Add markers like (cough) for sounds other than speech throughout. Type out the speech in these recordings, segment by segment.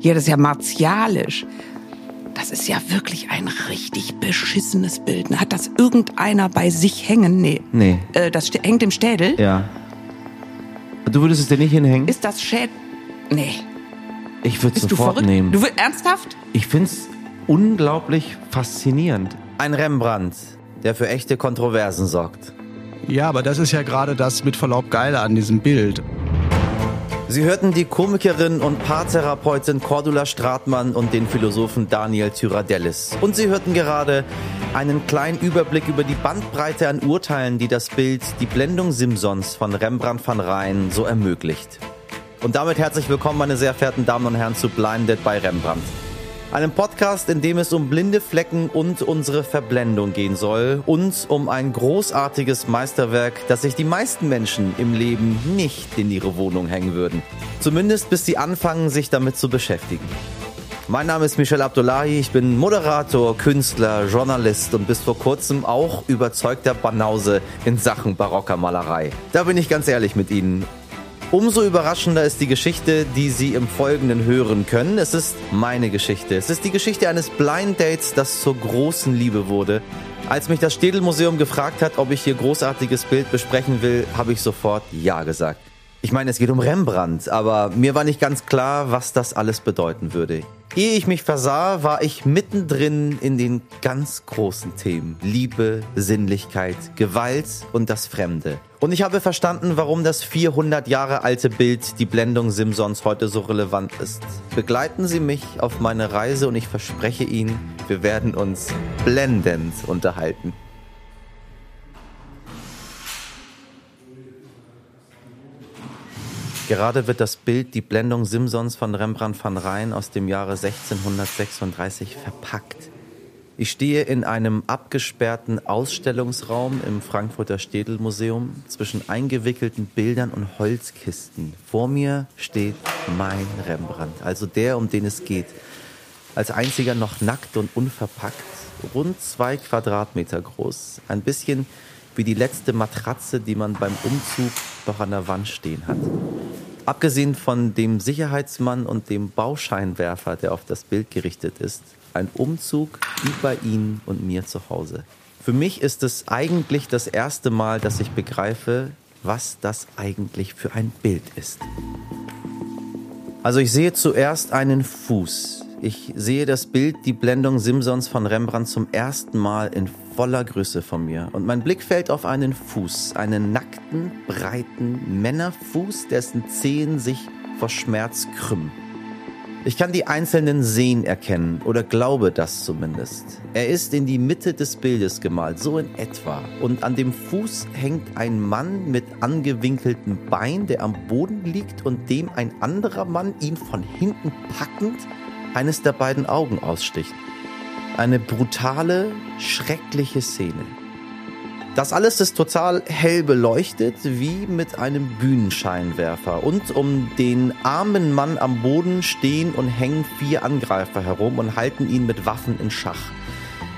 Ja, das ist ja martialisch. Das ist ja wirklich ein richtig beschissenes Bild. Hat das irgendeiner bei sich hängen? Nee. Nee. Äh, das hängt im Städel? Ja. Du würdest es dir nicht hinhängen? Ist das Schädel? Nee. Ich würde es Bist du sofort verrückt? nehmen. Du willst ernsthaft? Ich find's unglaublich faszinierend. Ein Rembrandt, der für echte Kontroversen sorgt. Ja, aber das ist ja gerade das mit Verlaub Geile an diesem Bild. Sie hörten die Komikerin und Paartherapeutin Cordula Stratmann und den Philosophen Daniel Tyradellis. Und Sie hörten gerade einen kleinen Überblick über die Bandbreite an Urteilen, die das Bild Die Blendung Simsons von Rembrandt van Rijn so ermöglicht. Und damit herzlich willkommen, meine sehr verehrten Damen und Herren, zu Blinded bei Rembrandt. Einem Podcast, in dem es um blinde Flecken und unsere Verblendung gehen soll und um ein großartiges Meisterwerk, das sich die meisten Menschen im Leben nicht in ihre Wohnung hängen würden. Zumindest bis sie anfangen, sich damit zu beschäftigen. Mein Name ist Michel Abdullahi, ich bin Moderator, Künstler, Journalist und bis vor kurzem auch überzeugter Banause in Sachen barocker Malerei. Da bin ich ganz ehrlich mit Ihnen. Umso überraschender ist die Geschichte, die Sie im Folgenden hören können. Es ist meine Geschichte. Es ist die Geschichte eines Blind Dates, das zur großen Liebe wurde. Als mich das Städel-Museum gefragt hat, ob ich hier großartiges Bild besprechen will, habe ich sofort Ja gesagt. Ich meine, es geht um Rembrandt, aber mir war nicht ganz klar, was das alles bedeuten würde. Ehe ich mich versah, war ich mittendrin in den ganz großen Themen. Liebe, Sinnlichkeit, Gewalt und das Fremde. Und ich habe verstanden, warum das 400 Jahre alte Bild, die Blendung Simsons, heute so relevant ist. Begleiten Sie mich auf meine Reise und ich verspreche Ihnen, wir werden uns blendend unterhalten. Gerade wird das Bild Die Blendung Simsons von Rembrandt van Rijn aus dem Jahre 1636 verpackt. Ich stehe in einem abgesperrten Ausstellungsraum im Frankfurter Städelmuseum zwischen eingewickelten Bildern und Holzkisten. Vor mir steht mein Rembrandt, also der, um den es geht. Als einziger noch nackt und unverpackt, rund zwei Quadratmeter groß. Ein bisschen wie die letzte Matratze, die man beim Umzug noch an der Wand stehen hat. Abgesehen von dem Sicherheitsmann und dem Bauscheinwerfer, der auf das Bild gerichtet ist, ein Umzug wie bei Ihnen und mir zu Hause. Für mich ist es eigentlich das erste Mal, dass ich begreife, was das eigentlich für ein Bild ist. Also ich sehe zuerst einen Fuß. Ich sehe das Bild, die Blendung Simsons von Rembrandt zum ersten Mal in voller Größe von mir. Und mein Blick fällt auf einen Fuß, einen nackten, breiten Männerfuß, dessen Zehen sich vor Schmerz krümmen. Ich kann die einzelnen Sehen erkennen oder glaube das zumindest. Er ist in die Mitte des Bildes gemalt, so in etwa. Und an dem Fuß hängt ein Mann mit angewinkeltem Bein, der am Boden liegt und dem ein anderer Mann ihn von hinten packend eines der beiden Augen aussticht. Eine brutale, schreckliche Szene. Das alles ist total hell beleuchtet, wie mit einem Bühnenscheinwerfer. Und um den armen Mann am Boden stehen und hängen vier Angreifer herum und halten ihn mit Waffen in Schach.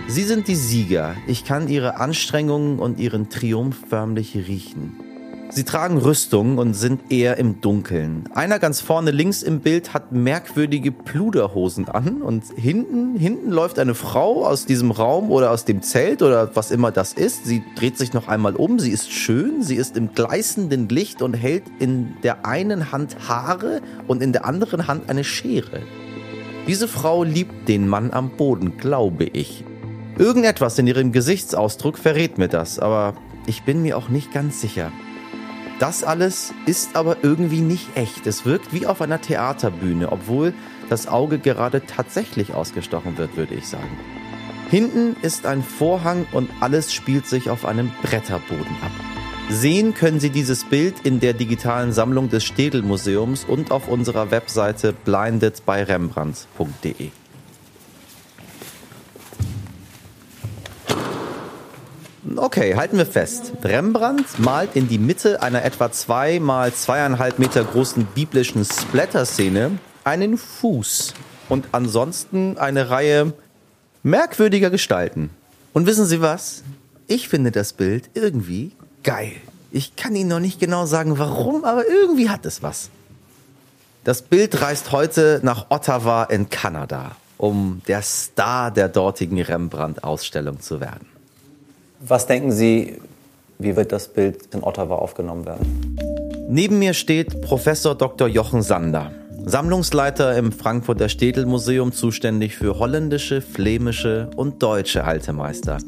Sie sind die Sieger. Ich kann ihre Anstrengungen und ihren Triumph förmlich riechen. Sie tragen Rüstung und sind eher im Dunkeln. Einer ganz vorne links im Bild hat merkwürdige Pluderhosen an und hinten, hinten läuft eine Frau aus diesem Raum oder aus dem Zelt oder was immer das ist. Sie dreht sich noch einmal um. Sie ist schön. Sie ist im gleißenden Licht und hält in der einen Hand Haare und in der anderen Hand eine Schere. Diese Frau liebt den Mann am Boden, glaube ich. Irgendetwas in ihrem Gesichtsausdruck verrät mir das, aber ich bin mir auch nicht ganz sicher. Das alles ist aber irgendwie nicht echt. Es wirkt wie auf einer Theaterbühne, obwohl das Auge gerade tatsächlich ausgestochen wird, würde ich sagen. Hinten ist ein Vorhang und alles spielt sich auf einem Bretterboden ab. Sehen können Sie dieses Bild in der digitalen Sammlung des Städel-Museums und auf unserer Webseite blindedbyrembrandt.de. Okay, halten wir fest. Rembrandt malt in die Mitte einer etwa zwei mal zweieinhalb Meter großen biblischen Splatter-Szene einen Fuß und ansonsten eine Reihe merkwürdiger Gestalten. Und wissen Sie was? Ich finde das Bild irgendwie geil. Ich kann Ihnen noch nicht genau sagen, warum, aber irgendwie hat es was. Das Bild reist heute nach Ottawa in Kanada, um der Star der dortigen Rembrandt-Ausstellung zu werden. Was denken Sie, wie wird das Bild in Ottawa aufgenommen werden? Neben mir steht Professor Dr. Jochen Sander, Sammlungsleiter im Frankfurter Städelmuseum, zuständig für holländische, flämische und deutsche Haltemeister.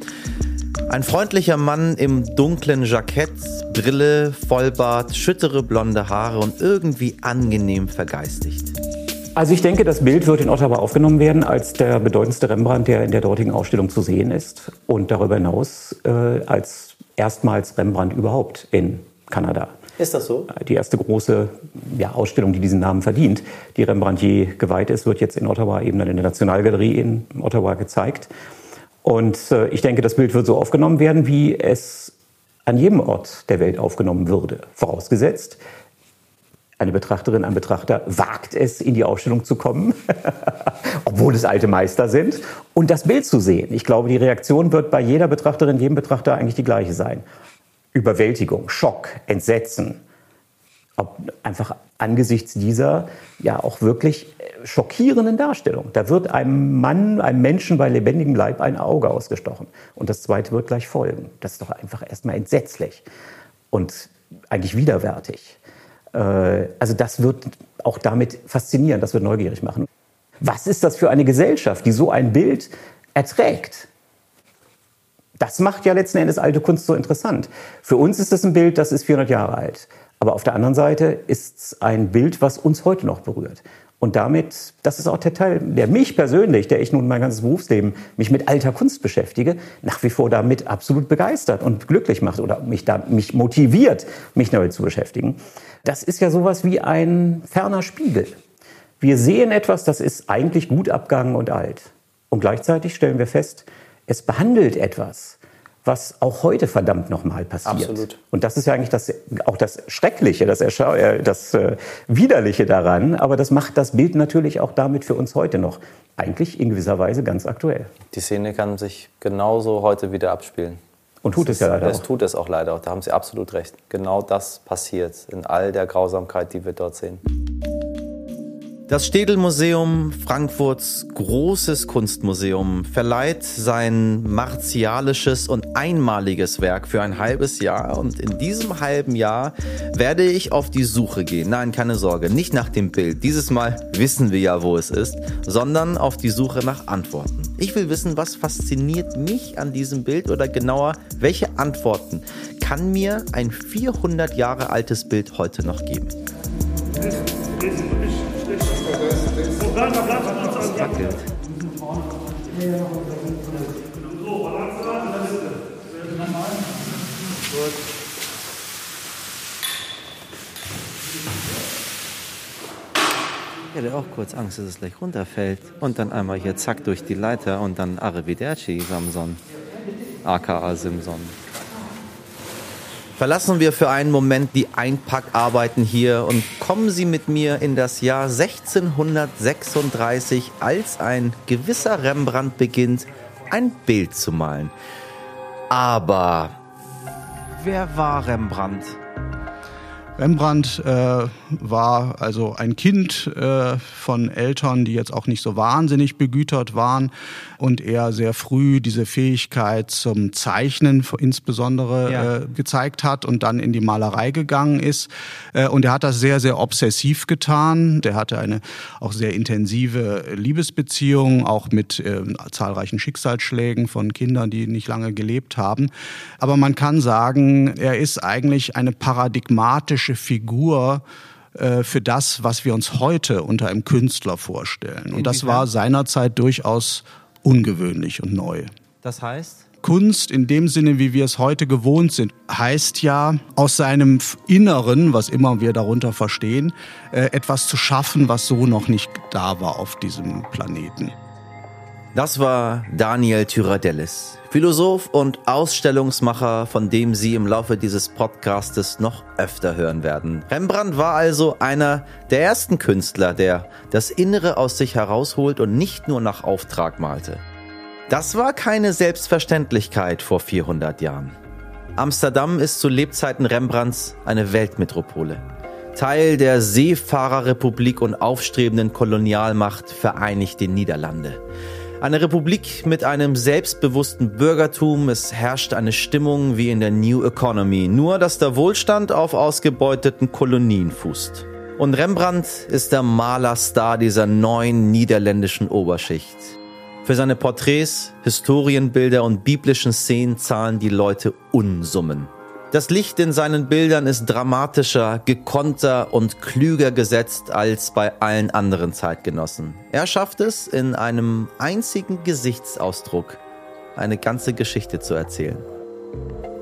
Ein freundlicher Mann im dunklen Jackett, Brille, Vollbart, schüttere blonde Haare und irgendwie angenehm vergeistigt. Also ich denke, das Bild wird in Ottawa aufgenommen werden als der bedeutendste Rembrandt, der in der dortigen Ausstellung zu sehen ist. Und darüber hinaus äh, als erstmals Rembrandt überhaupt in Kanada. Ist das so? Die erste große ja, Ausstellung, die diesen Namen verdient, die Rembrandt je geweiht ist, wird jetzt in Ottawa eben dann in der Nationalgalerie in Ottawa gezeigt. Und äh, ich denke, das Bild wird so aufgenommen werden, wie es an jedem Ort der Welt aufgenommen würde. Vorausgesetzt, eine Betrachterin, ein Betrachter wagt es, in die Ausstellung zu kommen, (laughs) obwohl es alte Meister sind, und das Bild zu sehen. Ich glaube, die Reaktion wird bei jeder Betrachterin, jedem Betrachter eigentlich die gleiche sein. Überwältigung, Schock, Entsetzen, ob einfach angesichts dieser ja auch wirklich äh, schockierenden Darstellung. Da wird einem Mann, einem Menschen bei lebendigem Leib ein Auge ausgestochen. Und das zweite wird gleich folgen. Das ist doch einfach erstmal entsetzlich und eigentlich widerwärtig. Äh, also das wird auch damit faszinieren, das wird neugierig machen. Was ist das für eine Gesellschaft, die so ein Bild erträgt? Das macht ja letzten Endes alte Kunst so interessant. Für uns ist es ein Bild, das ist 400 Jahre alt. Aber auf der anderen Seite ist es ein Bild, was uns heute noch berührt. Und damit, das ist auch der Teil, der mich persönlich, der ich nun mein ganzes Berufsleben mich mit alter Kunst beschäftige, nach wie vor damit absolut begeistert und glücklich macht oder mich, da, mich motiviert, mich damit zu beschäftigen. Das ist ja sowas wie ein ferner Spiegel. Wir sehen etwas, das ist eigentlich gut abgegangen und alt. Und gleichzeitig stellen wir fest, es behandelt etwas, was auch heute verdammt nochmal passiert. Absolut. Und das ist ja eigentlich das, auch das Schreckliche, das, Erschau äh, das äh, Widerliche daran. Aber das macht das Bild natürlich auch damit für uns heute noch eigentlich in gewisser Weise ganz aktuell. Die Szene kann sich genauso heute wieder abspielen. Und tut es, es ja leider es auch. Es tut es auch leider auch. Da haben Sie absolut recht. Genau das passiert in all der Grausamkeit, die wir dort sehen. Das Städelmuseum, Frankfurts großes Kunstmuseum, verleiht sein martialisches und einmaliges Werk für ein halbes Jahr. Und in diesem halben Jahr werde ich auf die Suche gehen. Nein, keine Sorge, nicht nach dem Bild. Dieses Mal wissen wir ja, wo es ist, sondern auf die Suche nach Antworten. Ich will wissen, was fasziniert mich an diesem Bild oder genauer, welche Antworten kann mir ein 400 Jahre altes Bild heute noch geben. Ich hatte auch kurz Angst, dass es gleich runterfällt. Und dann einmal hier zack durch die Leiter und dann Arrivederci Samson. aka Simson. Verlassen wir für einen Moment die Einpackarbeiten hier und kommen Sie mit mir in das Jahr 1636, als ein gewisser Rembrandt beginnt, ein Bild zu malen. Aber wer war Rembrandt? Rembrandt äh, war also ein Kind äh, von Eltern, die jetzt auch nicht so wahnsinnig begütert waren und er sehr früh diese Fähigkeit zum Zeichnen insbesondere ja. äh, gezeigt hat und dann in die Malerei gegangen ist. Äh, und er hat das sehr, sehr obsessiv getan. Der hatte eine auch sehr intensive Liebesbeziehung, auch mit äh, zahlreichen Schicksalsschlägen von Kindern, die nicht lange gelebt haben. Aber man kann sagen, er ist eigentlich eine paradigmatische Figur äh, für das, was wir uns heute unter einem Künstler vorstellen. Und das war seinerzeit durchaus ungewöhnlich und neu. Das heißt? Kunst in dem Sinne, wie wir es heute gewohnt sind, heißt ja, aus seinem Inneren, was immer wir darunter verstehen, äh, etwas zu schaffen, was so noch nicht da war auf diesem Planeten. Das war Daniel Tyradellis, Philosoph und Ausstellungsmacher, von dem Sie im Laufe dieses Podcastes noch öfter hören werden. Rembrandt war also einer der ersten Künstler, der das Innere aus sich herausholt und nicht nur nach Auftrag malte. Das war keine Selbstverständlichkeit vor 400 Jahren. Amsterdam ist zu Lebzeiten Rembrandts eine Weltmetropole. Teil der Seefahrerrepublik und aufstrebenden Kolonialmacht Vereinigte Niederlande. Eine Republik mit einem selbstbewussten Bürgertum. Es herrscht eine Stimmung wie in der New Economy, nur dass der Wohlstand auf ausgebeuteten Kolonien fußt. Und Rembrandt ist der Malerstar dieser neuen niederländischen Oberschicht. Für seine Porträts, Historienbilder und biblischen Szenen zahlen die Leute Unsummen. Das Licht in seinen Bildern ist dramatischer, gekonnter und klüger gesetzt als bei allen anderen Zeitgenossen. Er schafft es, in einem einzigen Gesichtsausdruck eine ganze Geschichte zu erzählen.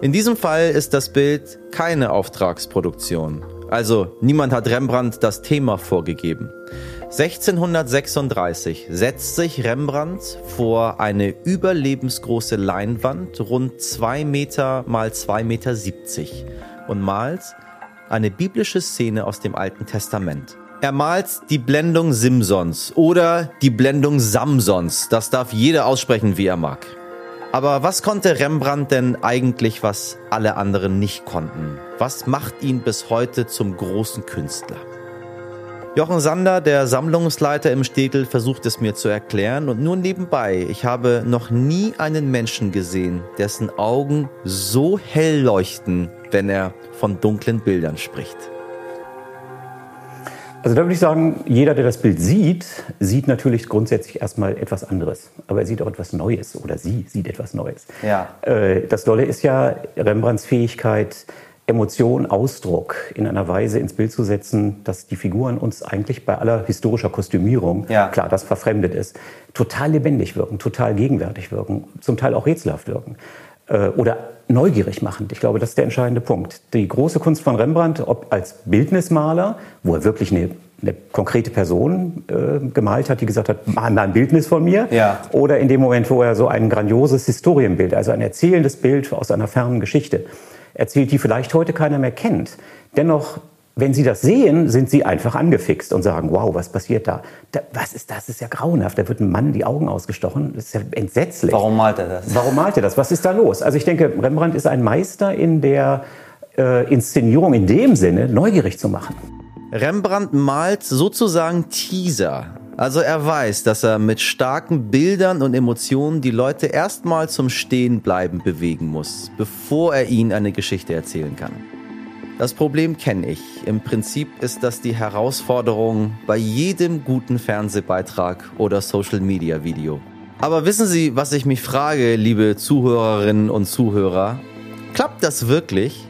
In diesem Fall ist das Bild keine Auftragsproduktion. Also niemand hat Rembrandt das Thema vorgegeben. 1636 setzt sich Rembrandt vor eine überlebensgroße Leinwand, rund 2 Meter mal 2 Meter 70 und malt eine biblische Szene aus dem Alten Testament. Er malt die Blendung Simsons oder die Blendung Samsons. Das darf jeder aussprechen, wie er mag. Aber was konnte Rembrandt denn eigentlich, was alle anderen nicht konnten? Was macht ihn bis heute zum großen Künstler? Jochen Sander, der Sammlungsleiter im Städtel, versucht es mir zu erklären und nur nebenbei, ich habe noch nie einen Menschen gesehen, dessen Augen so hell leuchten, wenn er von dunklen Bildern spricht. Also da würde ich sagen, jeder, der das Bild sieht, sieht natürlich grundsätzlich erstmal etwas anderes. Aber er sieht auch etwas Neues oder sie sieht etwas Neues. Ja. Äh, das Dolle ist ja Rembrandts Fähigkeit, Emotion, Ausdruck in einer Weise ins Bild zu setzen, dass die Figuren uns eigentlich bei aller historischer Kostümierung, Ja. klar, das verfremdet ist, total lebendig wirken, total gegenwärtig wirken, zum Teil auch rätselhaft wirken äh, oder neugierig machend. Ich glaube, das ist der entscheidende Punkt. Die große Kunst von Rembrandt, ob als Bildnismaler, wo er wirklich eine, eine konkrete Person äh, gemalt hat, die gesagt hat, mal ein Bildnis von mir, Ja. oder in dem Moment, wo er so ein grandioses Historienbild, also ein erzählendes Bild aus einer fernen Geschichte erzählt, die vielleicht heute keiner mehr kennt. Dennoch, wenn Sie das sehen, sind Sie einfach angefixt und sagen, wow, was passiert da? da was ist das? Das ist ja grauenhaft. Da wird ein Mann die Augen ausgestochen. Das ist ja entsetzlich. Warum malt er das? Warum malt er das? Was ist da los? Also ich denke, Rembrandt ist ein Meister in der äh, Inszenierung in dem Sinne, neugierig zu machen. Rembrandt malt sozusagen Teaser. Also er weiß, dass er mit starken Bildern und Emotionen die Leute erstmal zum Stehenbleiben bewegen muss, bevor er ihnen eine Geschichte erzählen kann. Das Problem kenne ich. Im Prinzip ist das die Herausforderung bei jedem guten Fernsehbeitrag oder Social-Media-Video. Aber wissen Sie, was ich mich frage, liebe Zuhörerinnen und Zuhörer? Klappt das wirklich?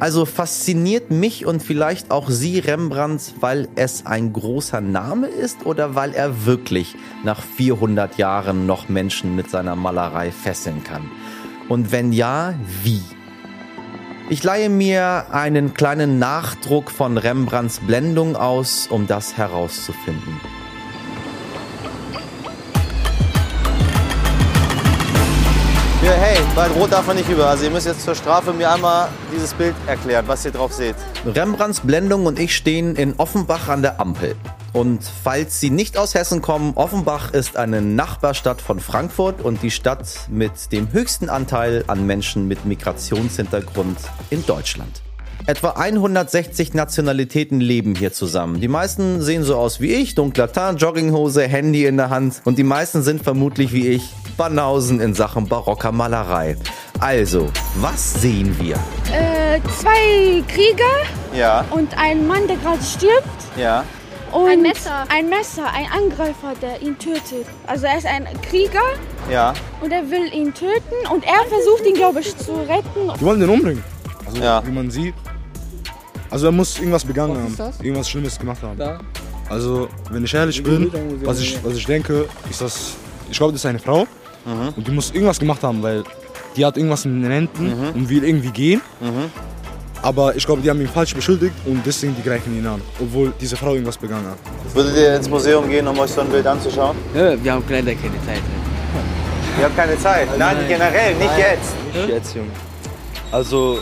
Also fasziniert mich und vielleicht auch Sie Rembrandt, weil es ein großer Name ist oder weil er wirklich nach 400 Jahren noch Menschen mit seiner Malerei fesseln kann? Und wenn ja, wie? Ich leihe mir einen kleinen Nachdruck von Rembrandts Blendung aus, um das herauszufinden. Ja, hey, bei Rot darf man nicht rüber. Also ihr müsst jetzt zur Strafe mir einmal dieses Bild erklären, was ihr drauf seht. Rembrandts Blendung und ich stehen in Offenbach an der Ampel. Und falls Sie nicht aus Hessen kommen, Offenbach ist eine Nachbarstadt von Frankfurt und die Stadt mit dem höchsten Anteil an Menschen mit Migrationshintergrund in Deutschland. Etwa 160 Nationalitäten leben hier zusammen. Die meisten sehen so aus wie ich, dunkler Tarn, Jogginghose, Handy in der Hand und die meisten sind vermutlich wie ich Banausen in Sachen barocker Malerei. Also, was sehen wir? Äh, zwei Krieger Ja, und ein Mann, der gerade stirbt. ja. Und Ein Messer. Ein Messer, ein Angreifer, der ihn tötet. Also er ist ein Krieger Ja, und er will ihn töten und er versucht ihn, glaube ich, zu retten. Die wollen den umbringen. Also, Ja. wie man sieht. Also, er muss irgendwas begangen haben. Irgendwas Schlimmes gemacht haben. Also, wenn ich ehrlich bin, was ich, was ich denke, ist das. Ich glaube, das ist eine Frau. Und die muss irgendwas gemacht haben, weil die hat irgendwas in den Händen und will irgendwie gehen. Aber ich glaube, die haben ihn falsch beschuldigt und deswegen die greifen ihn an. Obwohl diese Frau irgendwas begangen hat. Würdet ihr ins Museum gehen, um euch so ein Bild anzuschauen? Ja, wir haben leider keine Zeit. Ihr habt keine Zeit. Nein, generell, nicht jetzt. Nicht jetzt, Junge. Also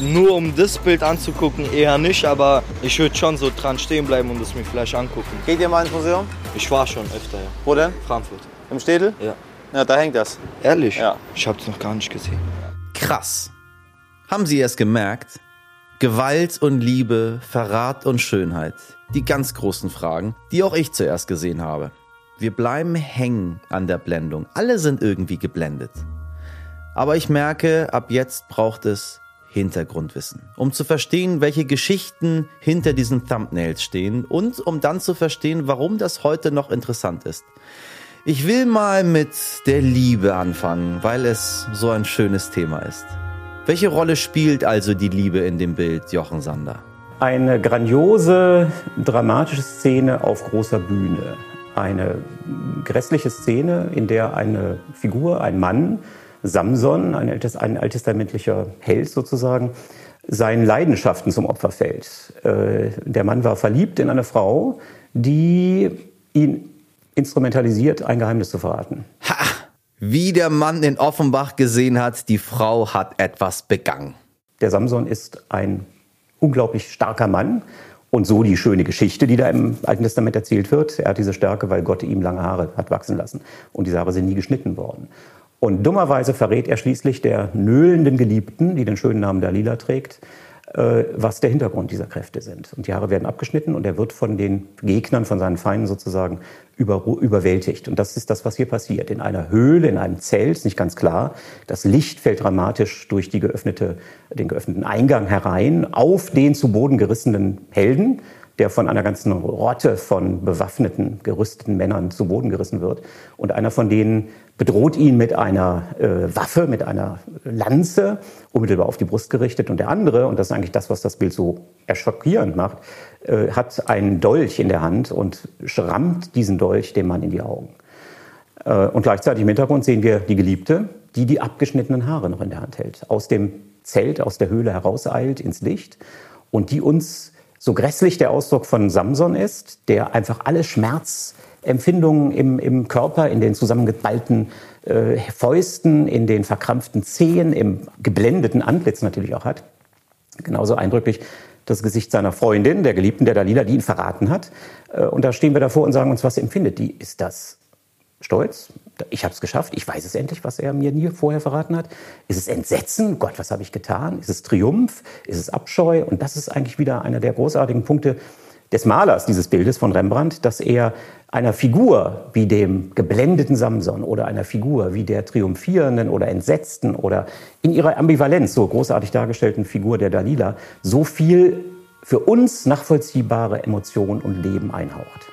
nur um das Bild anzugucken, eher nicht, aber ich würde schon so dran stehen bleiben und es mir vielleicht angucken. Geht ihr mal ins Museum? Ich war schon öfter, ja. Wo denn? Frankfurt. Im Städel? Ja. Ja, da hängt das. Ehrlich? Ja. Ich habe es noch gar nicht gesehen. Krass. Haben Sie es gemerkt? Gewalt und Liebe, Verrat und Schönheit. Die ganz großen Fragen, die auch ich zuerst gesehen habe. Wir bleiben hängen an der Blendung. Alle sind irgendwie geblendet. Aber ich merke, ab jetzt braucht es Hintergrundwissen, um zu verstehen, welche Geschichten hinter diesen Thumbnails stehen und um dann zu verstehen, warum das heute noch interessant ist. Ich will mal mit der Liebe anfangen, weil es so ein schönes Thema ist. Welche Rolle spielt also die Liebe in dem Bild, Jochen Sander? Eine grandiose, dramatische Szene auf großer Bühne. Eine grässliche Szene, in der eine Figur, ein Mann, Samson, ein, ein alttestamentlicher Held sozusagen, seinen Leidenschaften zum Opfer fällt. Äh, der Mann war verliebt in eine Frau, die ihn instrumentalisiert, ein Geheimnis zu verraten. Ha! Wie der Mann in Offenbach gesehen hat, die Frau hat etwas begangen. Der Samson ist ein unglaublich starker Mann. Und so die schöne Geschichte, die da im Alten Testament erzählt wird. Er hat diese Stärke, weil Gott ihm lange Haare hat wachsen lassen. Und diese Haare sind nie geschnitten worden. Und dummerweise verrät er schließlich der nöhlenden Geliebten, die den schönen Namen Dalila trägt, was der Hintergrund dieser Kräfte sind. Und die Haare werden abgeschnitten und er wird von den Gegnern, von seinen Feinden sozusagen über, überwältigt. Und das ist das, was hier passiert. In einer Höhle, in einem Zelt, ist nicht ganz klar. Das Licht fällt dramatisch durch die geöffnete, den geöffneten Eingang herein auf den zu Boden gerissenen Helden der von einer ganzen Rotte von bewaffneten, gerüsteten Männern zu Boden gerissen wird. Und einer von denen bedroht ihn mit einer äh, Waffe, mit einer Lanze, unmittelbar auf die Brust gerichtet. Und der andere, und das ist eigentlich das, was das Bild so erschockierend macht, äh, hat einen Dolch in der Hand und schrammt diesen Dolch dem Mann in die Augen. Äh, und gleichzeitig im Hintergrund sehen wir die Geliebte, die die abgeschnittenen Haare noch in der Hand hält, aus dem Zelt, aus der Höhle herauseilt ins Licht und die uns so grässlich der Ausdruck von Samson ist, der einfach alle Schmerzempfindungen im, im Körper, in den zusammengeballten äh, Fäusten, in den verkrampften Zehen, im geblendeten Antlitz natürlich auch hat. Genauso eindrücklich das Gesicht seiner Freundin, der Geliebten der Dalila, die ihn verraten hat. Äh, und da stehen wir davor und sagen uns, was empfindet die? Ist das Stolz? Ich habe es geschafft, ich weiß es endlich, was er mir nie vorher verraten hat. Ist es Entsetzen? Gott, was habe ich getan? Ist es Triumph? Ist es Abscheu? Und das ist eigentlich wieder einer der großartigen Punkte des Malers dieses Bildes von Rembrandt, dass er einer Figur wie dem geblendeten Samson oder einer Figur wie der triumphierenden oder entsetzten oder in ihrer Ambivalenz so großartig dargestellten Figur der Dalila so viel für uns nachvollziehbare Emotion und Leben einhaucht.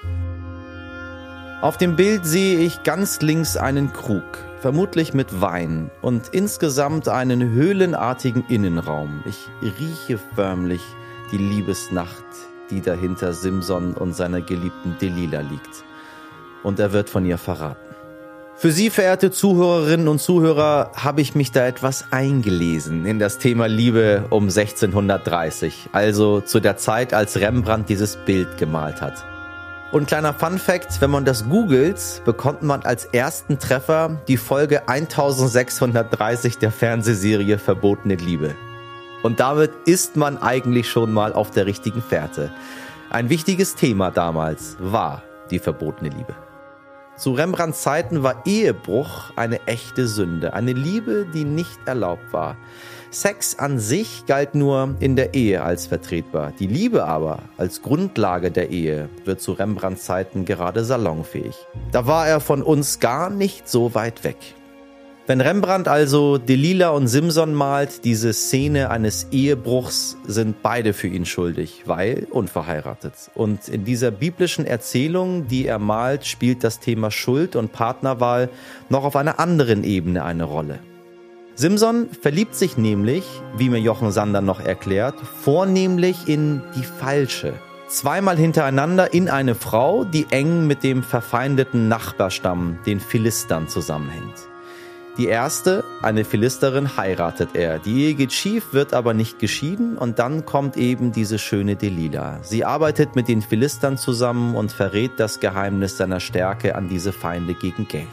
Auf dem Bild sehe ich ganz links einen Krug, vermutlich mit Wein und insgesamt einen höhlenartigen Innenraum. Ich rieche förmlich die Liebesnacht, die dahinter Simson und seiner geliebten Delila liegt. Und er wird von ihr verraten. Für Sie, verehrte Zuhörerinnen und Zuhörer, habe ich mich da etwas eingelesen in das Thema Liebe um 1630, also zu der Zeit, als Rembrandt dieses Bild gemalt hat. Und kleiner Fun Fact, wenn man das googelt, bekommt man als ersten Treffer die Folge 1630 der Fernsehserie Verbotene Liebe. Und damit ist man eigentlich schon mal auf der richtigen Fährte. Ein wichtiges Thema damals war die verbotene Liebe. Zu Rembrandts Zeiten war Ehebruch eine echte Sünde, eine Liebe, die nicht erlaubt war. Sex an sich galt nur in der Ehe als vertretbar. Die Liebe aber als Grundlage der Ehe wird zu Rembrandts Zeiten gerade salonfähig. Da war er von uns gar nicht so weit weg. Wenn Rembrandt also Delila und Simson malt, diese Szene eines Ehebruchs, sind beide für ihn schuldig, weil unverheiratet. Und in dieser biblischen Erzählung, die er malt, spielt das Thema Schuld und Partnerwahl noch auf einer anderen Ebene eine Rolle. Simson verliebt sich nämlich, wie mir Jochen Sander noch erklärt, vornehmlich in die falsche. Zweimal hintereinander in eine Frau, die eng mit dem verfeindeten Nachbarstamm, den Philistern, zusammenhängt. Die erste, eine Philisterin, heiratet er. Die Ehe geht schief, wird aber nicht geschieden und dann kommt eben diese schöne Delila. Sie arbeitet mit den Philistern zusammen und verrät das Geheimnis seiner Stärke an diese Feinde gegen Geld.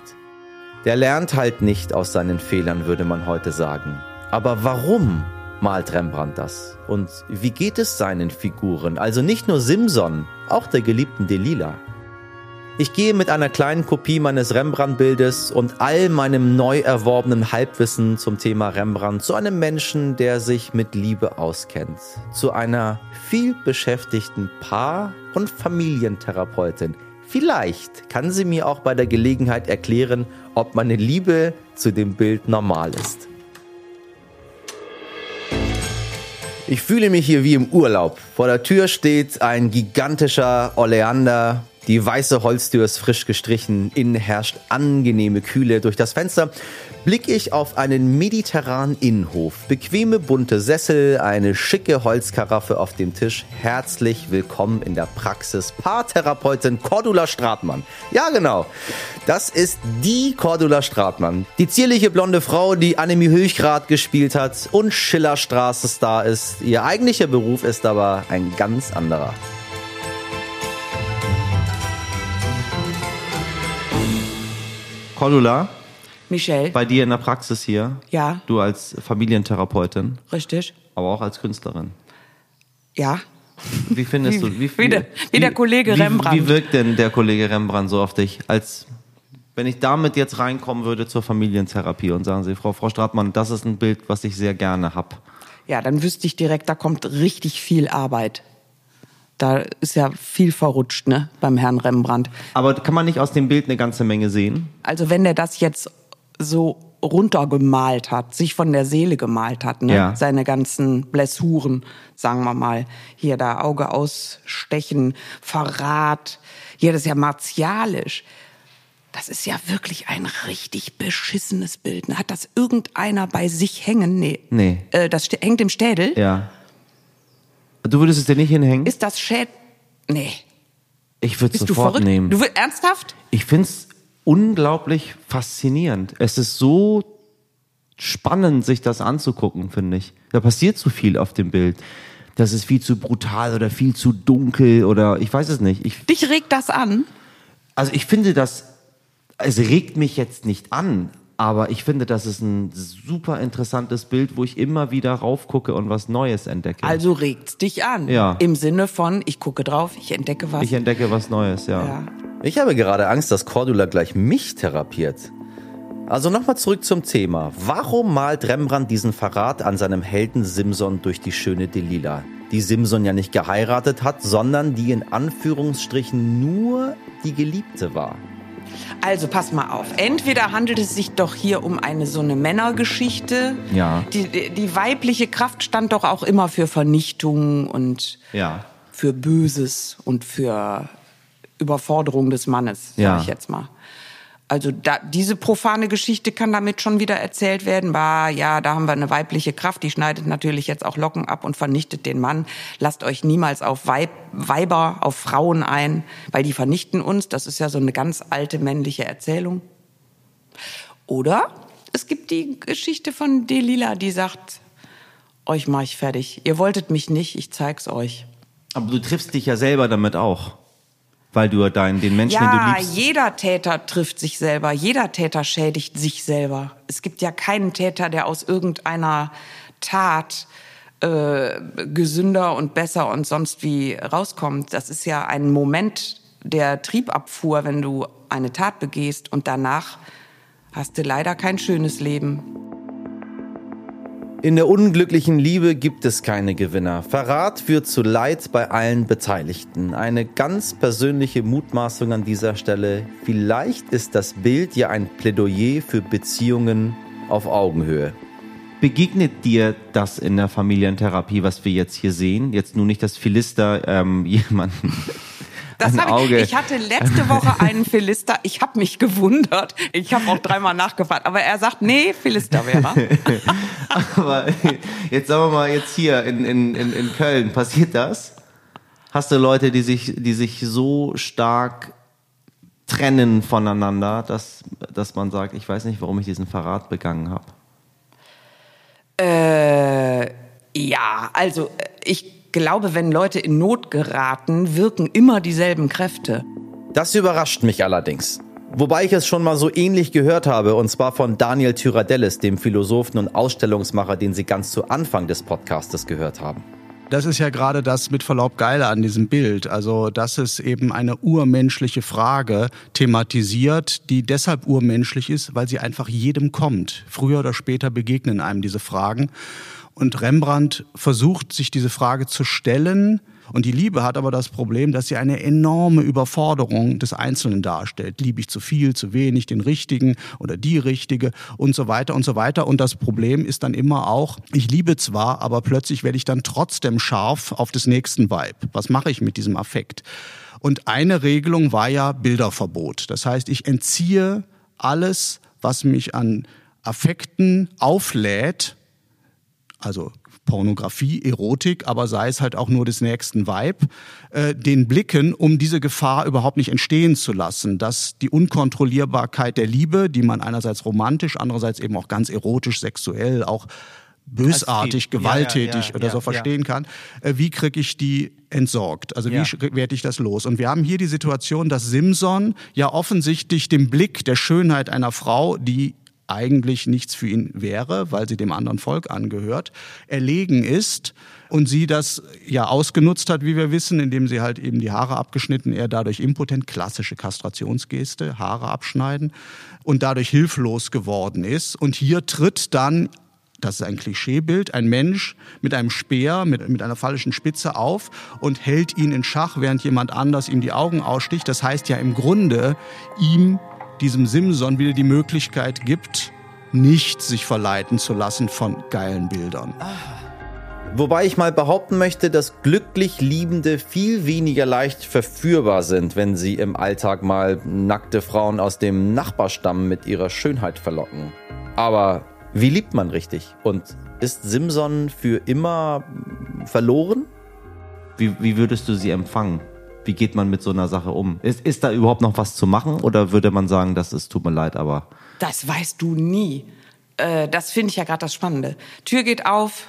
Der lernt halt nicht aus seinen Fehlern, würde man heute sagen. Aber warum malt Rembrandt das? Und wie geht es seinen Figuren? Also nicht nur Simson, auch der geliebten Delila. Ich gehe mit einer kleinen Kopie meines Rembrandt-Bildes und all meinem neu erworbenen Halbwissen zum Thema Rembrandt zu einem Menschen, der sich mit Liebe auskennt. Zu einer viel beschäftigten Paar- und Familientherapeutin. Vielleicht kann sie mir auch bei der Gelegenheit erklären, ob meine Liebe zu dem Bild normal ist. Ich fühle mich hier wie im Urlaub. Vor der Tür steht ein gigantischer Oleander, die weiße Holztür ist frisch gestrichen, innen herrscht angenehme Kühle. Durch das Fenster blicke ich auf einen mediterranen Innenhof. Bequeme bunte Sessel, eine schicke Holzkaraffe auf dem Tisch. Herzlich willkommen in der Praxis. Paartherapeutin Cordula Stratmann. Ja, genau. Das ist die Cordula Stratmann. Die zierliche blonde Frau, die Annemie Hülchrath gespielt hat und Schillerstraße Star ist. Ihr eigentlicher Beruf ist aber ein ganz anderer. Cordula, Michelle. bei dir in der Praxis hier. Ja. Du als Familientherapeutin, Richtig. aber auch als Künstlerin. Ja. Wie findest Wie- du, wie, wie der- wie der Kollege wie, Rembrandt. Wie wirkt denn der Kollege Rembrandt so auf dich? Als wenn ich damit jetzt reinkommen würde zur Familientherapie und sagen Sie, Frau, Frau Stratmann, das ist ein Bild, was ich sehr gerne hab. Ja, dann wüsste ich direkt, da kommt richtig viel Arbeit. Da ist ja viel verrutscht, ne, beim Herrn Rembrandt. Aber kann man nicht aus dem Bild eine ganze Menge sehen? Also wenn der das jetzt so runtergemalt hat, sich von der Seele gemalt hat, ne? Ja. seine ganzen Blessuren, sagen wir mal, hier da Auge ausstechen, Verrat, hier das ist ja martialisch. Das ist ja wirklich ein richtig beschissenes Bild. ne? Hat das irgendeiner bei sich hängen? Nee. Nee. Äh, das hängt im Städel? Ja. Du würdest es dir nicht hinhängen? Ist das Schäd... Nee. Ich würde es du sofort verrückt? nehmen. Du will- ernsthaft? Ich find's unglaublich faszinierend. Es ist so spannend, sich das anzugucken, finde ich. Da passiert zu viel auf dem Bild. Das ist viel zu brutal oder viel zu dunkel oder ich weiß es nicht. Ich, Dich regt das an? also ich finde das, es regt mich jetzt nicht an, aber ich finde, das ist ein super interessantes Bild, wo ich immer wieder raufgucke und was Neues entdecke. Also regt's dich an. Ja. Im Sinne von, ich gucke drauf, ich entdecke was. ich entdecke was Neues, ja. ja. Ich habe gerade Angst, dass Cordula gleich mich therapiert. Also nochmal zurück zum Thema. Warum malt Rembrandt diesen Verrat an seinem Helden Simson durch die schöne Delila? Die Simson ja nicht geheiratet hat, sondern die in Anführungsstrichen nur die Geliebte war. Also pass mal auf. Entweder handelt es sich doch hier um eine so eine Männergeschichte. Ja. Die, die, weibliche Kraft stand doch auch immer für Vernichtung und Ja. für Böses und für Überforderung des Mannes, sag Ja. ich jetzt mal. Also da, diese profane Geschichte kann damit schon wieder erzählt werden. Bah, ja, da haben wir eine weibliche Kraft, die schneidet natürlich jetzt auch Locken ab und vernichtet den Mann. Lasst euch niemals auf Weib, Weiber, auf Frauen ein, weil die vernichten uns. Das ist ja so eine ganz alte männliche Erzählung. Oder es gibt die Geschichte von Delila, die sagt, euch mach ich fertig. Ihr wolltet mich nicht, ich zeig's euch. Aber du triffst dich ja selber damit auch. Weil du deinen, den Menschen, den du Ja, liebst. jeder Täter trifft sich selber. Jeder Täter schädigt sich selber. Es gibt ja keinen Täter, der aus irgendeiner Tat äh, gesünder und besser und sonst wie rauskommt. Das ist ja ein Moment der Triebabfuhr, wenn du eine Tat begehst und danach hast du leider kein schönes Leben. In der unglücklichen Liebe gibt es keine Gewinner. Verrat führt zu Leid bei allen Beteiligten. Eine ganz persönliche Mutmaßung an dieser Stelle. Vielleicht ist das Bild ja ein Plädoyer für Beziehungen auf Augenhöhe. Begegnet dir das in der Familientherapie, was wir jetzt hier sehen? Jetzt nur nicht, dass Philister ähm, (laughs) jemanden Das ein Auge. ich, ich hatte letzte Woche einen Philister. Ich habe mich gewundert. Ich habe auch dreimal nachgefragt. Aber er sagt, nee, Philister wäre er. (laughs) Aber jetzt sagen wir mal, jetzt hier in, in, in, in Köln, passiert das? Hast du Leute, die sich, die sich so stark trennen voneinander, dass, dass man sagt, ich weiß nicht, warum ich diesen Verrat begangen habe? Äh, ja, also äh, ich glaube, wenn Leute in Not geraten, wirken immer dieselben Kräfte. Das überrascht mich allerdings. Wobei ich es schon mal so ähnlich gehört habe, und zwar von Daniel Tyradellis, dem Philosophen und Ausstellungsmacher, den Sie ganz zu Anfang des Podcastes gehört haben. Das ist ja gerade das mit Verlaub Geile an diesem Bild. Also, dass es eben eine urmenschliche Frage thematisiert, die deshalb urmenschlich ist, weil sie einfach jedem kommt. Früher oder später begegnen einem diese Fragen. Und Rembrandt versucht, sich diese Frage zu stellen, und die Liebe hat aber das Problem, dass sie eine enorme Überforderung des Einzelnen darstellt. Liebe ich zu viel, zu wenig, den Richtigen oder die Richtige und so weiter und so weiter. Und das Problem ist dann immer auch, ich liebe zwar, aber plötzlich werde ich dann trotzdem scharf auf des nächsten Vibe. Was mache ich mit diesem Affekt? Und eine Regelung war ja Bilderverbot. Das heißt, ich entziehe alles, was mich an Affekten auflädt, also Pornografie, Erotik, aber sei es halt auch nur des nächsten Vibe, äh, den Blicken, um diese Gefahr überhaupt nicht entstehen zu lassen, dass die Unkontrollierbarkeit der Liebe, die man einerseits romantisch, andererseits eben auch ganz erotisch, sexuell, auch bösartig, gewalttätig ja, ja, ja, oder so verstehen kann. Äh, wie kriege ich die entsorgt? Also wie werde ich das los? Und wir haben hier die Situation, dass Simson ja offensichtlich dem Blick der Schönheit einer Frau, die eigentlich nichts für ihn wäre, weil sie dem anderen Volk angehört, erlegen ist und sie das ja ausgenutzt hat, wie wir wissen, indem sie halt eben die Haare abgeschnitten, er dadurch impotent, klassische Kastrationsgeste, Haare abschneiden und dadurch hilflos geworden ist. Und hier tritt dann das ist ein Klischeebild, ein Mensch mit einem Speer, mit, mit einer fallischen Spitze auf und hält ihn in Schach, während jemand anders ihm die Augen aussticht. Das heißt ja im Grunde, ihm diesem Simson wieder die Möglichkeit gibt, nicht sich verleiten zu lassen von geilen Bildern. Wobei ich mal behaupten möchte, dass glücklich Liebende viel weniger leicht verführbar sind, wenn sie im Alltag mal nackte Frauen aus dem Nachbarstamm mit ihrer Schönheit verlocken. Aber wie liebt man richtig? Und ist Simson für immer verloren? Wie, wie würdest du sie empfangen? Wie geht man mit so einer Sache um? Ist, ist da überhaupt noch was zu machen oder würde man sagen, das ist, tut mir leid, aber. Das weißt du nie. Äh, das finde ich ja gerade das Spannende. Tür geht auf,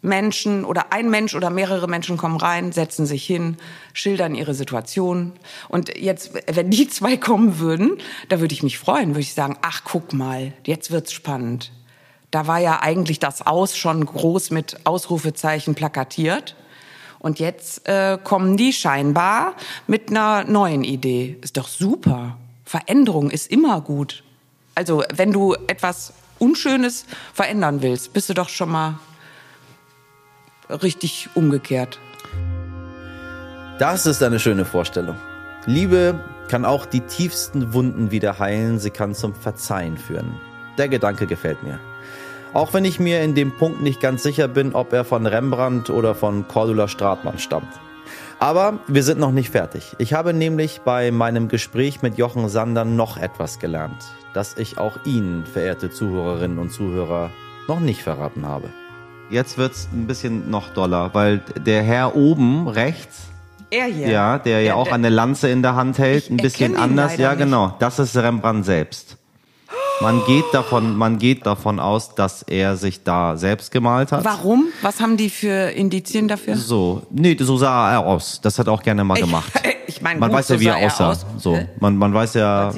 Menschen oder ein Mensch oder mehrere Menschen kommen rein, setzen sich hin, schildern ihre Situation. Und jetzt, wenn die (laughs) zwei kommen würden, da würde ich mich freuen, würde ich sagen, ach guck mal, jetzt wird's spannend. Da war ja eigentlich das Aus schon groß mit Ausrufezeichen plakatiert. Und jetzt äh, kommen die scheinbar mit einer neuen Idee. Ist doch super. Veränderung ist immer gut. Also wenn du etwas Unschönes verändern willst, bist du doch schon mal richtig umgekehrt. Das ist eine schöne Vorstellung. Liebe kann auch die tiefsten Wunden wieder heilen, sie kann zum Verzeihen führen. Der Gedanke gefällt mir. Auch wenn ich mir in dem Punkt nicht ganz sicher bin, ob er von Rembrandt oder von Cordula Stratmann stammt. Aber wir sind noch nicht fertig. Ich habe nämlich bei meinem Gespräch mit Jochen Sander noch etwas gelernt, das ich auch Ihnen, verehrte Zuhörerinnen und Zuhörer, noch nicht verraten habe. Jetzt wird's ein bisschen noch doller, weil der Herr oben rechts, er hier, ja, der, der ja auch eine Lanze in der Hand hält, ein bisschen anders, ja genau, das ist Rembrandt selbst. Man geht davon, man geht davon aus, dass er sich da selbst gemalt hat. Warum? Was haben die für Indizien dafür? So, nee, so sah er aus. Das hat er auch gerne mal gemacht. (laughs) ich meine, man gut, weiß ja, so wie er sah aussah. aus. So, man, man weiß ja,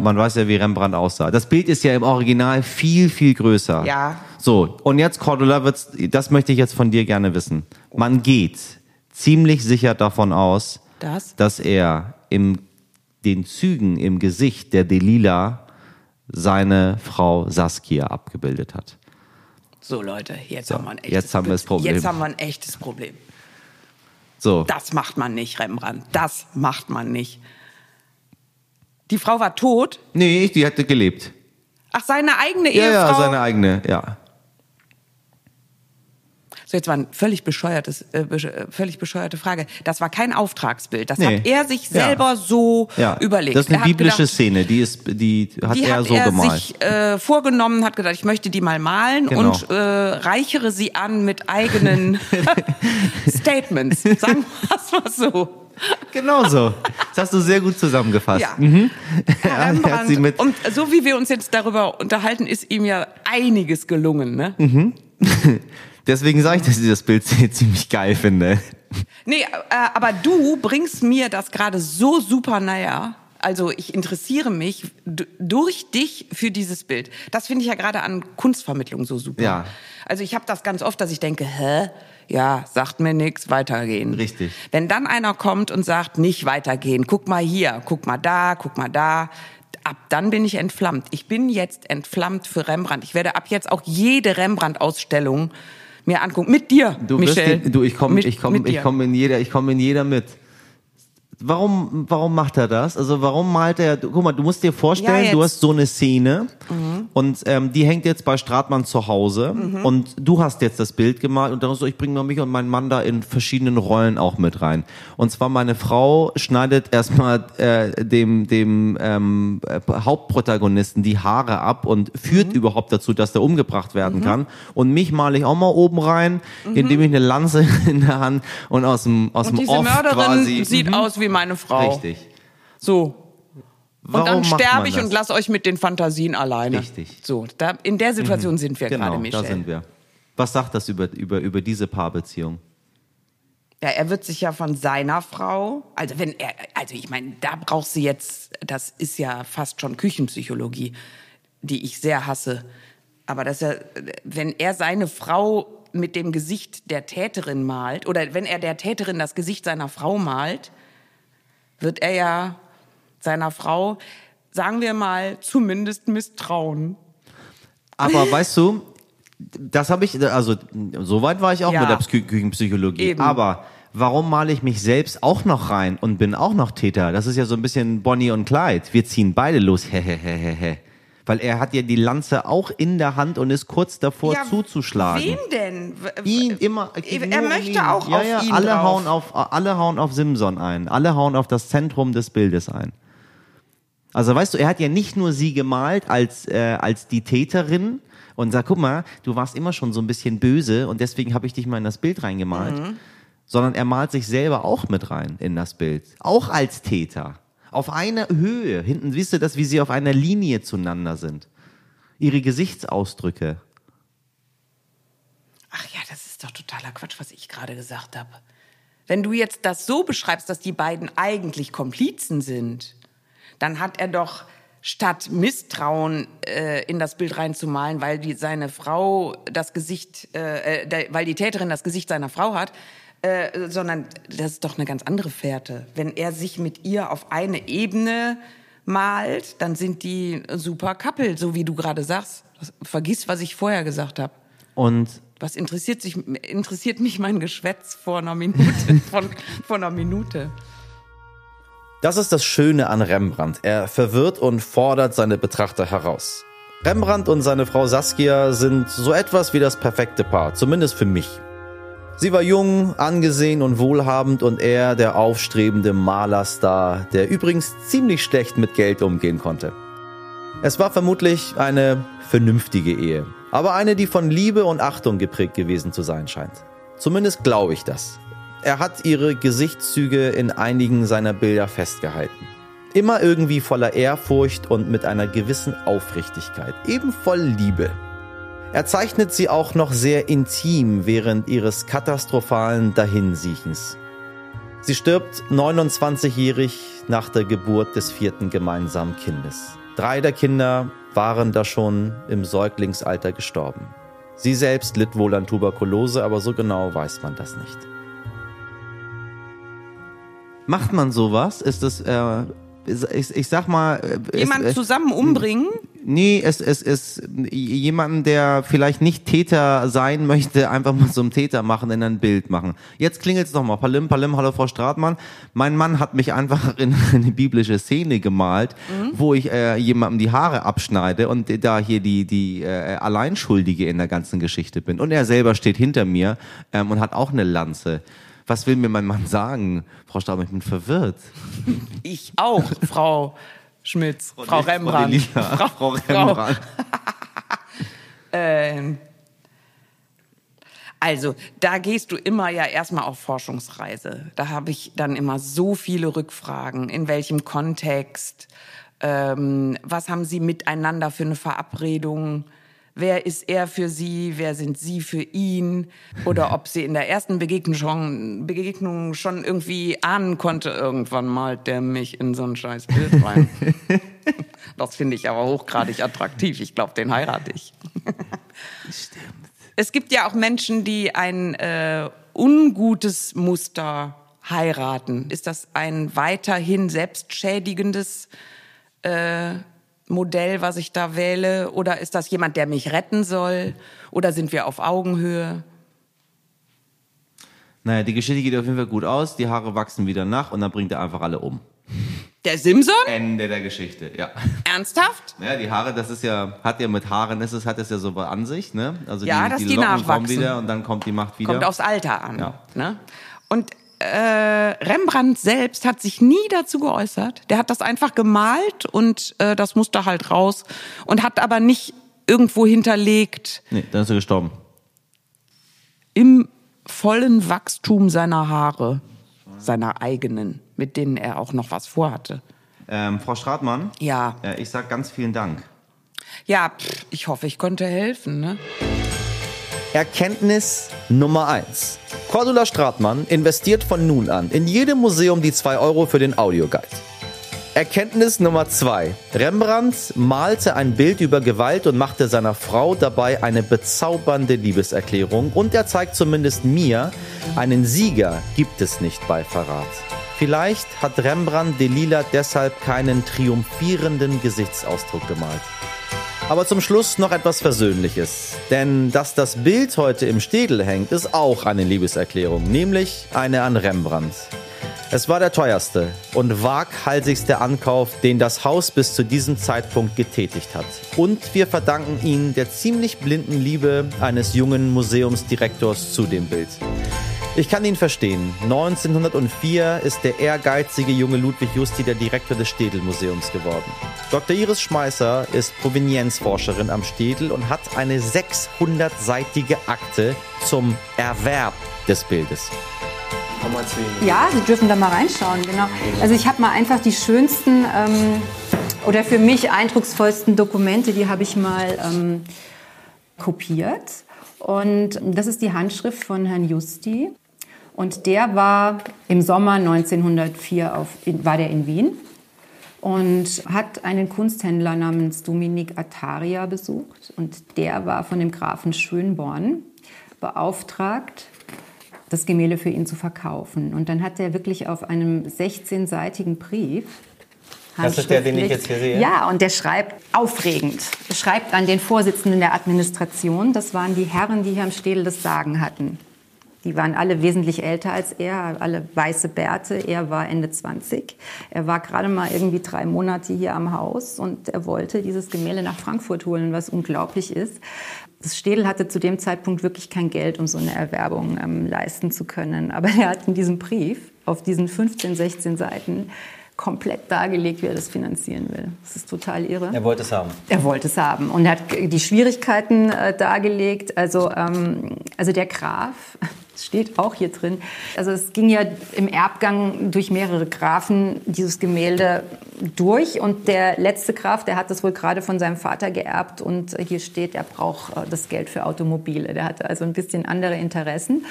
man weiß ja, wie Rembrandt aussah. Das Bild ist ja im Original viel, viel größer. Ja. So, und jetzt Cordula wird's, das möchte ich jetzt von dir gerne wissen. Man geht ziemlich sicher davon aus, Das? dass er in den Zügen im Gesicht der Delila seine Frau Saskia abgebildet hat. So Leute, jetzt So, haben wir ein echtes jetzt haben wir das Problem. Jetzt haben wir ein echtes Problem. So, Das macht man nicht, Rembrandt. Das macht man nicht. Die Frau war tot. nee, die hätte gelebt. Ach, seine eigene Ja, Ehefrau. ja, seine eigene, ja. So, jetzt war ein völlig bescheuertes, äh, äh, völlig bescheuerte Frage. Das war kein Auftragsbild. Das Nee. hat er sich Ja. selber so ja. überlegt. Das ist eine biblische gedacht, Szene, die, ist, die hat die er hat so er gemalt. sich äh, vorgenommen, hat gedacht, ich möchte die mal malen Genau. und äh, reichere sie an mit eigenen (laughs) Statements. Sagen wir es mal so. Genau so. Das hast du sehr gut zusammengefasst. Ja. Mhm. (laughs) Mit, Und so wie wir uns jetzt darüber unterhalten, ist ihm ja einiges gelungen. Ne? Mhm. (laughs) deswegen sage ich, dass ich das Bild (laughs) ziemlich geil finde. Nee, äh, aber du bringst mir das gerade so super naja. also ich interessiere mich durch dich für dieses Bild. Das finde ich ja gerade an Kunstvermittlung so super. Ja. Also ich habe das ganz oft, dass ich denke, hä? Ja, sagt mir nix, weitergehen. Richtig. Wenn dann einer kommt und sagt, nicht weitergehen, guck mal hier, guck mal da, guck mal da, ab dann bin ich entflammt. Ich bin jetzt entflammt für Rembrandt. Ich werde ab jetzt auch jede Rembrandt-Ausstellung mir angucken. Mit dir, Du, wirst Michel. den, du ich komme Mit- ich komme in jeder ich komme in jeder mit. Warum warum macht er das? Also warum malt er guck mal, du musst dir vorstellen, Ja, du hast so eine Szene und ähm, die hängt jetzt bei Stratmann zu Hause Mhm. und du hast jetzt das Bild gemalt und dann so ich bringe mal mich und meinen Mann da in verschiedenen Rollen auch mit rein. Und zwar meine Frau schneidet erstmal äh, dem dem ähm, äh, Hauptprotagonisten die Haare ab und führt Mhm. überhaupt dazu, dass der umgebracht werden kann. Und mich male ich auch mal oben rein, indem ich eine Lanze (laughs) in der Hand und aus dem aus Mhm. Und dem Off Mörderin quasi. sieht Mhm. aus wie meine Frau. Richtig. So. Warum und dann sterbe ich das? und lass euch mit den Fantasien alleine. Richtig. So, da, in der Situation sind wir Genau, gerade, Michel. da sind wir. Was sagt das über über über diese Paarbeziehung? Ja, er wird sich ja von seiner Frau, also wenn er, also ich meine, da brauchst du jetzt, das ist ja fast schon Küchenpsychologie, die ich sehr hasse. Aber dass er, wenn er seine Frau mit dem Gesicht der Täterin malt, oder wenn er der Täterin das Gesicht seiner Frau malt, wird er ja seiner Frau, sagen wir mal, zumindest misstrauen. Aber (laughs) weißt du, das habe ich, also soweit war ich auch Ja. mit der Psy- Küchenpsychologie. Eben. Aber warum male ich mich selbst auch noch rein und bin auch noch Täter? Das ist ja so ein bisschen Bonnie und Clyde. Wir ziehen beide los. Hehehehe. Weil er hat ja die Lanze auch in der Hand und ist kurz davor Ja, zuzuschlagen. Wem denn? Ihn immer. Er möchte ihn. auch ja, auf ja, ihn alle drauf. hauen auf alle hauen auf Simson ein. Alle hauen auf das Zentrum des Bildes ein. Also weißt du, er hat ja nicht nur sie gemalt als äh, als die Täterin und sagt, guck mal, du warst immer schon so ein bisschen böse und deswegen habe ich dich mal in das Bild reingemalt, Mhm. sondern er malt sich selber auch mit rein in das Bild, auch als Täter. Auf einer Höhe. Hinten siehst du das, wie sie auf einer Linie zueinander sind. Ihre Gesichtsausdrücke. Ach ja, das ist doch totaler Quatsch, was ich gerade gesagt habe. Wenn du jetzt das so beschreibst, dass die beiden eigentlich Komplizen sind, dann hat er doch statt Misstrauen äh, in das Bild reinzumalen, weil die, seine Frau das Gesicht, äh, äh, der, weil die Täterin das Gesicht seiner Frau hat, äh, sondern das ist doch eine ganz andere Fährte. Wenn er sich mit ihr auf eine Ebene malt, dann sind die super Couple, so wie du gerade sagst. Vergiss, was ich vorher gesagt habe. Und Was interessiert, sich, interessiert mich mein Geschwätz vor einer Minute? (laughs) Von, vor einer Minute. Das ist das Schöne an Rembrandt. Er verwirrt und fordert seine Betrachter heraus. Rembrandt und seine Frau Saskia sind so etwas wie das perfekte Paar, zumindest für mich. Sie war jung, angesehen und wohlhabend und er der aufstrebende Malerstar, der übrigens ziemlich schlecht mit Geld umgehen konnte. Es war vermutlich eine vernünftige Ehe, aber eine, die von Liebe und Achtung geprägt gewesen zu sein scheint. Zumindest glaube ich das. Er hat ihre Gesichtszüge in einigen seiner Bilder festgehalten. Immer irgendwie voller Ehrfurcht und mit einer gewissen Aufrichtigkeit, eben voll Liebe. Er zeichnet sie auch noch sehr intim während ihres katastrophalen Dahinsiechens. Sie stirbt 29-jährig nach der Geburt des vierten gemeinsamen Kindes. Drei der Kinder waren da schon im Säuglingsalter gestorben. Sie selbst litt wohl an Tuberkulose, aber so genau weiß man das nicht. Macht man sowas? Ist das, äh, ich, ich sag mal... äh, Jemanden es, zusammen umbringen? Nee, es es ist jemanden, der vielleicht nicht Täter sein möchte, einfach mal zum Täter machen, in ein Bild machen. Jetzt klingelt's noch mal. Palim, Palim, hallo Frau Stratmann. Mein Mann hat mich einfach (laughs) in eine biblische Szene gemalt, wo ich äh, jemandem die Haare abschneide und da hier die die äh, Alleinschuldige in der ganzen Geschichte bin. Und er selber steht hinter mir ähm, und hat auch eine Lanze. Was will mir mein Mann sagen? Frau Stratmann, ich bin verwirrt. Ich auch, Frau Schmitz, Frau Frau Rembrandt. Delila, Frau Rembrandt. (laughs) (laughs) Ähm, also, da gehst du immer ja erstmal auf Forschungsreise. Da habe ich dann immer so viele Rückfragen. In welchem Kontext? Ähm, was haben sie miteinander für eine Verabredung? Wer ist er für sie, wer sind sie für ihn oder ob sie in der ersten Begegnung schon, Begegnung schon irgendwie ahnen konnte, irgendwann malt der mich in so ein scheiß Bild rein. (laughs) das finde ich aber hochgradig attraktiv. Ich glaube, den heirate ich. Stimmt. Es gibt ja auch Menschen, die ein äh, ungutes Muster heiraten. Ist das ein weiterhin selbstschädigendes äh, Modell, was ich da wähle? Oder ist das jemand, der mich retten soll? Oder sind wir auf Augenhöhe? Naja, die Geschichte geht auf jeden Fall gut aus. Die Haare wachsen wieder nach und dann bringt er einfach alle um. Der Simson? Ende der Geschichte, ja. Ernsthaft? Ja, die Haare, das ist ja, hat ja mit Haaren, ist es, hat es ja so an sich, ne? Also ja, die, dass die, die nachwachsen. kommen wieder und dann kommt die Macht wieder. Kommt aufs Alter an. Ja. Ne? Und äh, Rembrandt selbst hat sich nie dazu geäußert. Der hat das einfach gemalt und äh, das musste halt raus und hat aber nicht irgendwo hinterlegt Nee, dann ist er gestorben. im vollen Wachstum seiner Haare, seiner eigenen, mit denen er auch noch was vorhatte. Ähm, Frau Stratmann? Ja. Äh, ich sag ganz vielen Dank. Ja, pff, ich hoffe, ich konnte helfen. Ne? Erkenntnis Nummer 1. Cordula Stratmann investiert von nun an in jedem Museum die 2 Euro für den Audioguide. Erkenntnis Nummer 2. Rembrandt malte ein Bild über Gewalt und machte seiner Frau dabei eine bezaubernde Liebeserklärung und er zeigt zumindest mir, einen Sieger gibt es nicht bei Verrat. Vielleicht hat Rembrandt Delila deshalb keinen triumphierenden Gesichtsausdruck gemalt. Aber zum Schluss noch etwas Versöhnliches. Denn dass das Bild heute im Städel hängt, ist auch eine Liebeserklärung, nämlich eine an Rembrandt. Es war der teuerste und waghalsigste Ankauf, den das Haus bis zu diesem Zeitpunkt getätigt hat. Und wir verdanken ihn der ziemlich blinden Liebe eines jungen Museumsdirektors zu dem Bild. Ich kann ihn verstehen. 1904 ist der ehrgeizige junge Ludwig Justi der Direktor des Städel-Museums geworden. Dr. Iris Schmeißer ist Provenienzforscherin am Städel und hat eine 600-seitige Akte zum Erwerb des Bildes. Ja, Sie dürfen da mal reinschauen, genau. Also ich habe mal einfach die schönsten ähm, oder für mich eindrucksvollsten Dokumente, die habe ich mal ähm, kopiert. Und das ist die Handschrift von Herrn Justi. Und der war im Sommer 1904 auf, in, war der in Wien und hat einen Kunsthändler namens Dominik Ataria besucht. Und der war von dem Grafen Schönborn beauftragt, das Gemälde für ihn zu verkaufen. Und dann hat er wirklich auf einem 16-seitigen Brief Das ist der, den ich jetzt hier sehe? Ja, und der schreibt aufregend. Er schreibt an den Vorsitzenden der Administration. Das waren die Herren, die hier am Städel das Sagen hatten. Die waren alle wesentlich älter als er, alle weiße Bärte. Er war Ende 20. Er war gerade mal irgendwie drei Monate hier am Haus und er wollte dieses Gemälde nach Frankfurt holen, was unglaublich ist. Das Städel hatte zu dem Zeitpunkt wirklich kein Geld, um so eine Erwerbung ähm, leisten zu können. Aber er hat in diesem Brief auf diesen 15, 16 Seiten komplett dargelegt, wie er das finanzieren will. Das ist total irre. Er wollte es haben. Er wollte es haben und er hat die Schwierigkeiten äh, dargelegt. Also, ähm, also der Graf, das steht auch hier drin, also es ging ja im Erbgang durch mehrere Grafen dieses Gemälde durch und der letzte Graf, der hat das wohl gerade von seinem Vater geerbt und hier steht, er braucht äh, das Geld für Automobile. Der hatte also ein bisschen andere Interessen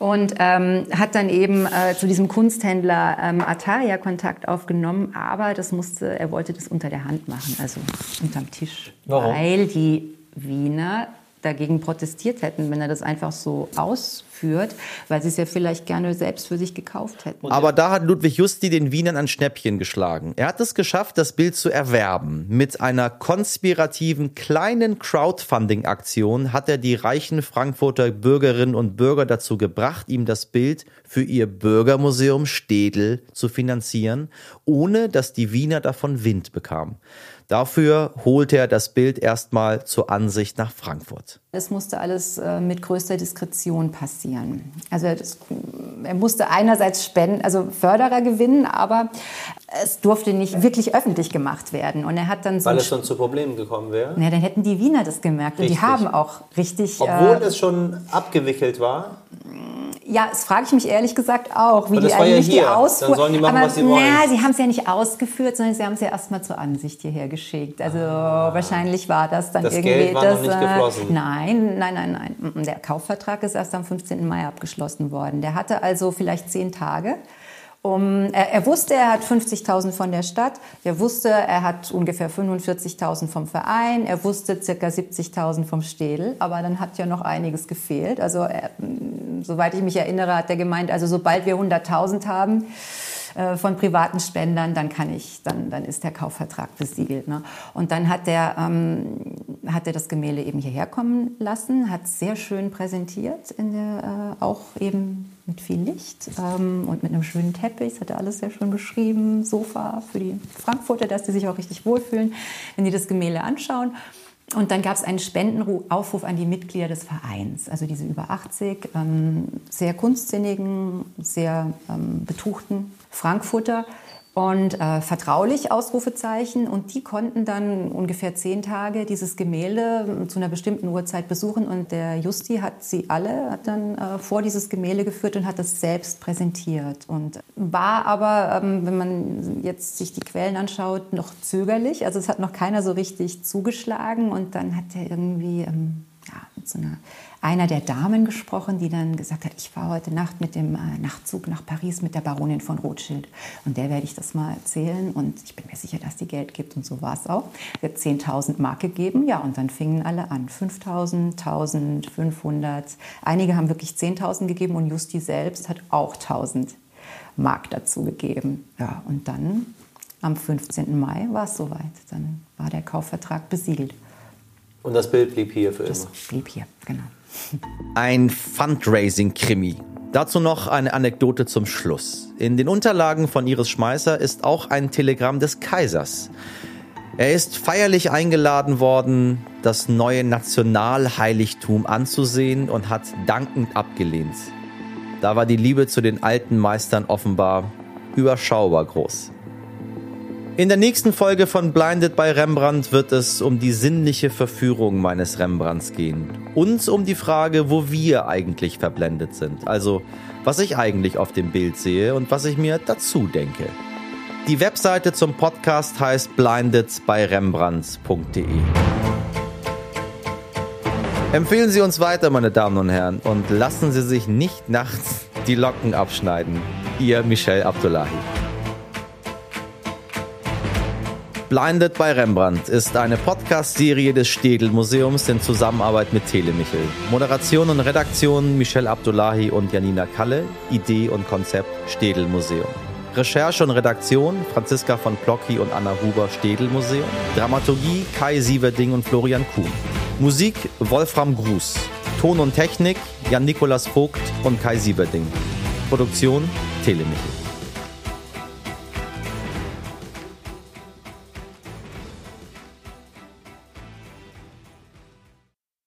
und ähm, hat dann eben äh, zu diesem Kunsthändler ähm, Ataria Kontakt aufgenommen, aber das musste, er wollte das unter der Hand machen, also unterm Tisch, Warum? weil die Wiener dagegen protestiert hätten, wenn er das einfach so ausführt, weil sie es ja vielleicht gerne selbst für sich gekauft hätten. Aber da hat Ludwig Justi den Wienern ein Schnäppchen geschlagen. Er hat es geschafft, das Bild zu erwerben. Mit einer konspirativen kleinen Crowdfunding-Aktion hat er die reichen Frankfurter Bürgerinnen und Bürger dazu gebracht, ihm das Bild für ihr Bürgermuseum Städel zu finanzieren, ohne dass die Wiener davon Wind bekamen. Dafür holte er das Bild erstmal zur Ansicht nach Frankfurt. Es musste alles äh, mit größter Diskretion passieren. Also das, er musste einerseits Spenden, also Förderer gewinnen, aber es durfte nicht wirklich öffentlich gemacht werden. Und er hat dann so Weil es schon zu Problemen gekommen wäre? Ja, dann hätten die Wiener das gemerkt. Und die Richtig. haben auch richtig. Obwohl äh, es schon abgewickelt war? Ja, das frage ich mich ehrlich gesagt auch, wie die eigentlich ja die Ausfuhr. Dann sollen die machen, Aber, was sie wollen. Na, sie haben es ja nicht ausgeführt, sondern sie haben es ja erstmal zur Ansicht hierher geschickt. Also ah, wahrscheinlich war das dann das irgendwie. Geld war das, noch nicht äh, geflossen. Nein, nein, nein, nein. Der Kaufvertrag ist erst am 15. Mai abgeschlossen worden. Der hatte also vielleicht zehn Tage. Um, er, er, wusste, er hat 50.000 von der Stadt. Er wusste, er hat ungefähr 45.000 vom Verein. Er wusste circa 70.000 vom Städel. Aber dann hat ja noch einiges gefehlt. Also, er, soweit ich mich erinnere, hat er gemeint, also sobald wir 100.000 haben, von privaten Spendern, dann kann ich, dann, dann ist der Kaufvertrag besiegelt. Ne? Und dann hat er, ähm, er das Gemälde eben hierher kommen lassen, hat sehr schön präsentiert, in der, äh, auch eben mit viel Licht ähm, und mit einem schönen Teppich. Das hat er alles sehr schön beschrieben. Sofa für die Frankfurter, dass die sich auch richtig wohlfühlen, wenn die das Gemälde anschauen. Und dann gab es einen Spendenaufruf an die Mitglieder des Vereins, also diese über 80 ähm, sehr kunstsinnigen, sehr ähm, betuchten Frankfurter, und äh, vertraulich Ausrufezeichen. Und die konnten dann ungefähr zehn Tage dieses Gemälde äh, zu einer bestimmten Uhrzeit besuchen. Und der Justi hat sie alle hat dann äh, vor dieses Gemälde geführt und hat es selbst präsentiert. Und war aber ähm, wenn man jetzt sich die Quellen anschaut noch zögerlich. Also es hat noch keiner so richtig zugeschlagen. Und dann hat er irgendwie ähm, ja, mit so einer einer der Damen gesprochen, die dann gesagt hat, ich fahre heute Nacht mit dem äh, Nachtzug nach Paris mit der Baronin von Rothschild. Und der werde ich das mal erzählen und ich bin mir sicher, dass die Geld gibt und so war es auch. Sie hat 10.000 Mark gegeben, ja, und dann fingen alle an. 5.000, 1.000, 500. Einige haben wirklich 10.000 gegeben und Justi selbst hat auch 1.000 Mark dazu gegeben. Ja, und dann am 15. Mai war es soweit. Dann war der Kaufvertrag besiegelt. Und das Bild blieb hier für das immer? Das blieb hier, genau. Ein Fundraising-Krimi. Dazu noch eine Anekdote zum Schluss. In den Unterlagen von Iris Schmeißer ist auch ein Telegramm des Kaisers. Er ist feierlich eingeladen worden, das neue Nationalheiligtum anzusehen und hat dankend abgelehnt. Da war die Liebe zu den alten Meistern offenbar überschaubar groß. In der nächsten Folge von Blinded bei Rembrandt wird es um die sinnliche Verführung meines Rembrandts gehen. Und um die Frage, wo wir eigentlich verblendet sind. Also, was ich eigentlich auf dem Bild sehe und was ich mir dazu denke. Die Webseite zum Podcast heißt blindedbeirembrandt.de. Empfehlen Sie uns weiter, meine Damen und Herren, und lassen Sie sich nicht nachts die Locken abschneiden. Ihr Michel Abdullahi. Blinded bei Rembrandt ist eine Podcast-Serie des Städel Museums in Zusammenarbeit mit Telemichel. Moderation und Redaktion Michel Abdullahi und Janina Kalle. Idee und Konzept Städel Museum. Recherche und Redaktion Franziska von Plocki und Anna Huber Städel Museum. Dramaturgie Kai Sieverding und Florian Kuhn. Musik Wolfram Gruß. Ton und Technik Jan-Nikolas Vogt und Kai Sieverding. Produktion Telemichel.